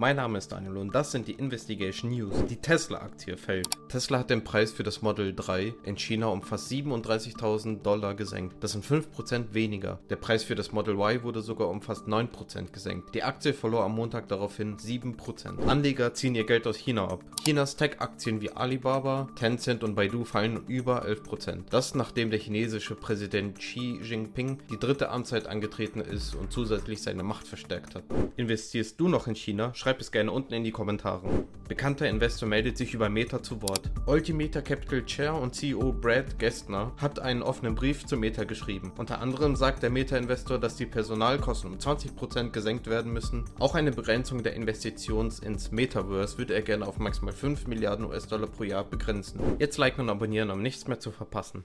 Mein Name ist Daniel und das sind die Investigation News. Die Tesla-Aktie fällt. Tesla hat den Preis für das Model 3 in China um fast 37.000 Dollar gesenkt. Das sind 5% weniger. Der Preis für das Model Y wurde sogar um fast 9% gesenkt. Die Aktie verlor am Montag daraufhin 7%. Anleger ziehen ihr Geld aus China ab. Chinas Tech-Aktien wie Alibaba, Tencent und Baidu fallen über 11%. Das nachdem der chinesische Präsident Xi Jinping die dritte Amtszeit angetreten ist und zusätzlich seine Macht verstärkt hat. Investierst du noch in China? Schreib es gerne unten in die Kommentare. Bekannter Investor meldet sich über Meta zu Wort. Ultimeter Capital Chair und CEO Brad Gestner hat einen offenen Brief zu Meta geschrieben. Unter anderem sagt der Meta-Investor, dass die Personalkosten um 20% gesenkt werden müssen. Auch eine Begrenzung der Investitions ins Metaverse würde er gerne auf maximal 5 Milliarden US-Dollar pro Jahr begrenzen. Jetzt liken und abonnieren, um nichts mehr zu verpassen.